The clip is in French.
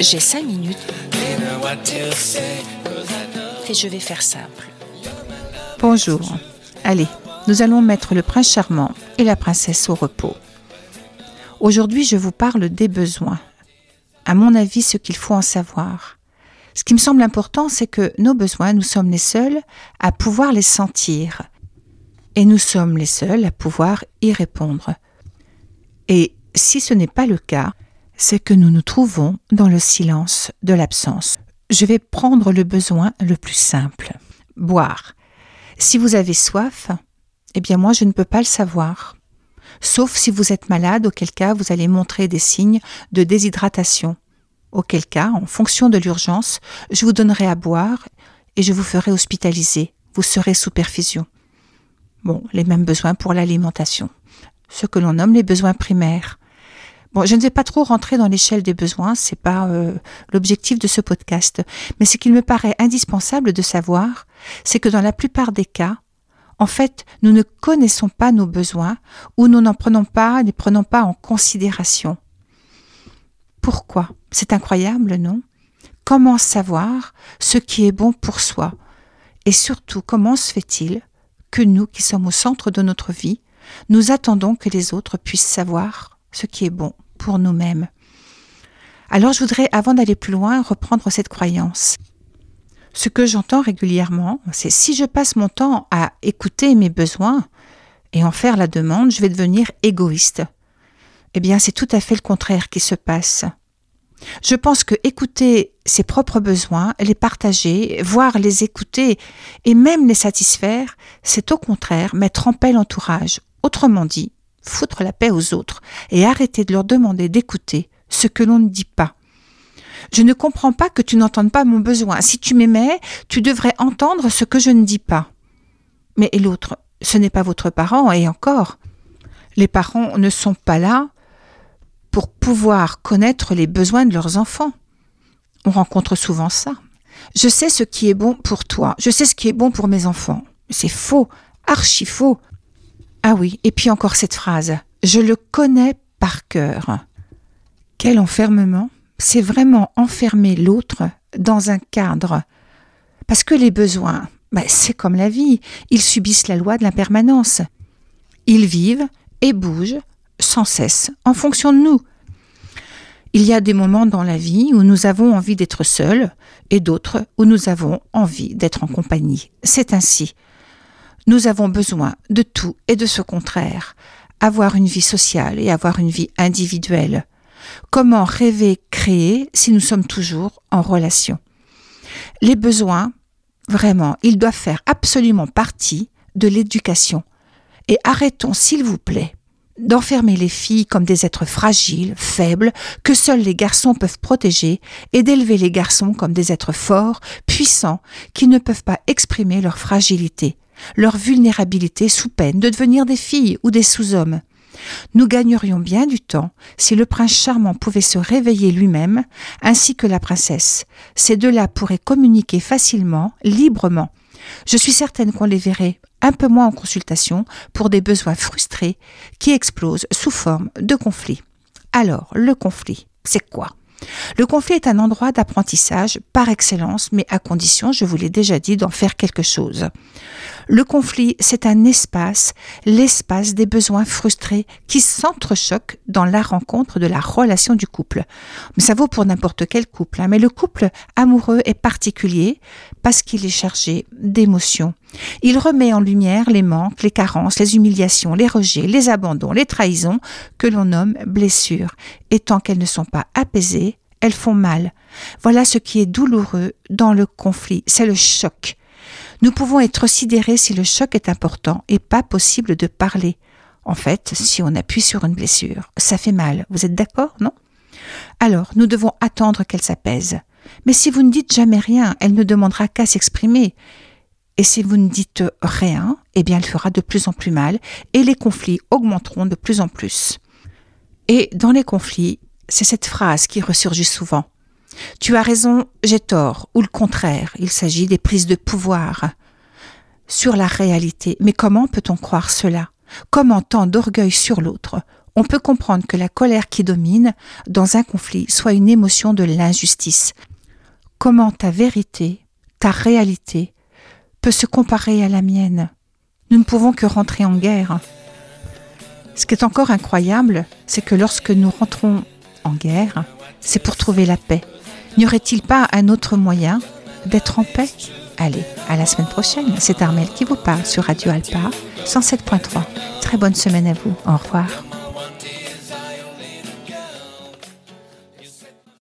J'ai cinq minutes et je vais faire simple. Bonjour. Allez, nous allons mettre le prince charmant et la princesse au repos. Aujourd'hui, je vous parle des besoins. À mon avis, ce qu'il faut en savoir. Ce qui me semble important, c'est que nos besoins, nous sommes les seuls à pouvoir les sentir. Et nous sommes les seuls à pouvoir y répondre. Et si ce n'est pas le cas, c'est que nous nous trouvons dans le silence de l'absence. Je vais prendre le besoin le plus simple. Boire. Si vous avez soif, eh bien moi je ne peux pas le savoir. Sauf si vous êtes malade, auquel cas vous allez montrer des signes de déshydratation. Auquel cas, en fonction de l'urgence, je vous donnerai à boire et je vous ferai hospitaliser. Vous serez sous perfusion. Bon, les mêmes besoins pour l'alimentation. Ce que l'on nomme les besoins primaires. Bon, je ne vais pas trop rentrer dans l'échelle des besoins, c'est pas euh, l'objectif de ce podcast, mais ce qu'il me paraît indispensable de savoir, c'est que dans la plupart des cas, en fait, nous ne connaissons pas nos besoins ou nous n'en prenons pas, ne prenons pas en considération. Pourquoi? C'est incroyable, non? Comment savoir ce qui est bon pour soi? Et surtout, comment se fait-il que nous, qui sommes au centre de notre vie, nous attendons que les autres puissent savoir ce qui est bon pour nous-mêmes. Alors je voudrais, avant d'aller plus loin, reprendre cette croyance. Ce que j'entends régulièrement, c'est si je passe mon temps à écouter mes besoins et en faire la demande, je vais devenir égoïste. Eh bien, c'est tout à fait le contraire qui se passe. Je pense que écouter ses propres besoins, les partager, voire les écouter et même les satisfaire, c'est au contraire mettre en paix l'entourage. Autrement dit, foutre la paix aux autres et arrêter de leur demander d'écouter ce que l'on ne dit pas. Je ne comprends pas que tu n'entendes pas mon besoin. Si tu m'aimais, tu devrais entendre ce que je ne dis pas. Mais l'autre, ce n'est pas votre parent, et encore. Les parents ne sont pas là pour pouvoir connaître les besoins de leurs enfants. On rencontre souvent ça. Je sais ce qui est bon pour toi, je sais ce qui est bon pour mes enfants. C'est faux, archi faux. Ah oui, et puis encore cette phrase. Je le connais par cœur. Quel enfermement C'est vraiment enfermer l'autre dans un cadre. Parce que les besoins, ben, c'est comme la vie, ils subissent la loi de l'impermanence. Ils vivent et bougent sans cesse en fonction de nous. Il y a des moments dans la vie où nous avons envie d'être seuls et d'autres où nous avons envie d'être en compagnie. C'est ainsi. Nous avons besoin de tout et de ce contraire. Avoir une vie sociale et avoir une vie individuelle. Comment rêver, créer si nous sommes toujours en relation? Les besoins, vraiment, ils doivent faire absolument partie de l'éducation. Et arrêtons, s'il vous plaît, d'enfermer les filles comme des êtres fragiles, faibles, que seuls les garçons peuvent protéger, et d'élever les garçons comme des êtres forts, puissants, qui ne peuvent pas exprimer leur fragilité leur vulnérabilité sous peine de devenir des filles ou des sous-hommes. Nous gagnerions bien du temps si le prince charmant pouvait se réveiller lui-même, ainsi que la princesse. Ces deux-là pourraient communiquer facilement, librement. Je suis certaine qu'on les verrait un peu moins en consultation pour des besoins frustrés qui explosent sous forme de conflit. Alors, le conflit, c'est quoi? Le conflit est un endroit d'apprentissage par excellence, mais à condition, je vous l'ai déjà dit, d'en faire quelque chose. Le conflit, c'est un espace, l'espace des besoins frustrés qui s'entrechoquent dans la rencontre de la relation du couple. Mais ça vaut pour n'importe quel couple, hein. mais le couple amoureux est particulier parce qu'il est chargé d'émotions. Il remet en lumière les manques, les carences, les humiliations, les rejets, les abandons, les trahisons que l'on nomme blessures. Et tant qu'elles ne sont pas apaisées, elles font mal. Voilà ce qui est douloureux dans le conflit, c'est le choc. Nous pouvons être sidérés si le choc est important et pas possible de parler. En fait, si on appuie sur une blessure, ça fait mal. Vous êtes d'accord, non? Alors, nous devons attendre qu'elle s'apaise. Mais si vous ne dites jamais rien, elle ne demandera qu'à s'exprimer. Et si vous ne dites rien, eh bien elle fera de plus en plus mal et les conflits augmenteront de plus en plus. Et dans les conflits, c'est cette phrase qui ressurgit souvent. Tu as raison, j'ai tort, ou le contraire, il s'agit des prises de pouvoir sur la réalité. Mais comment peut-on croire cela? Comment tant d'orgueil sur l'autre, on peut comprendre que la colère qui domine dans un conflit soit une émotion de l'injustice. Comment ta vérité, ta réalité, peut se comparer à la mienne Nous ne pouvons que rentrer en guerre. Ce qui est encore incroyable, c'est que lorsque nous rentrons en guerre, c'est pour trouver la paix. N'y aurait-il pas un autre moyen d'être en paix? Allez, à la semaine prochaine. C'est Armel qui vous parle sur Radio Alpa 107.3. Très bonne semaine à vous. Au revoir.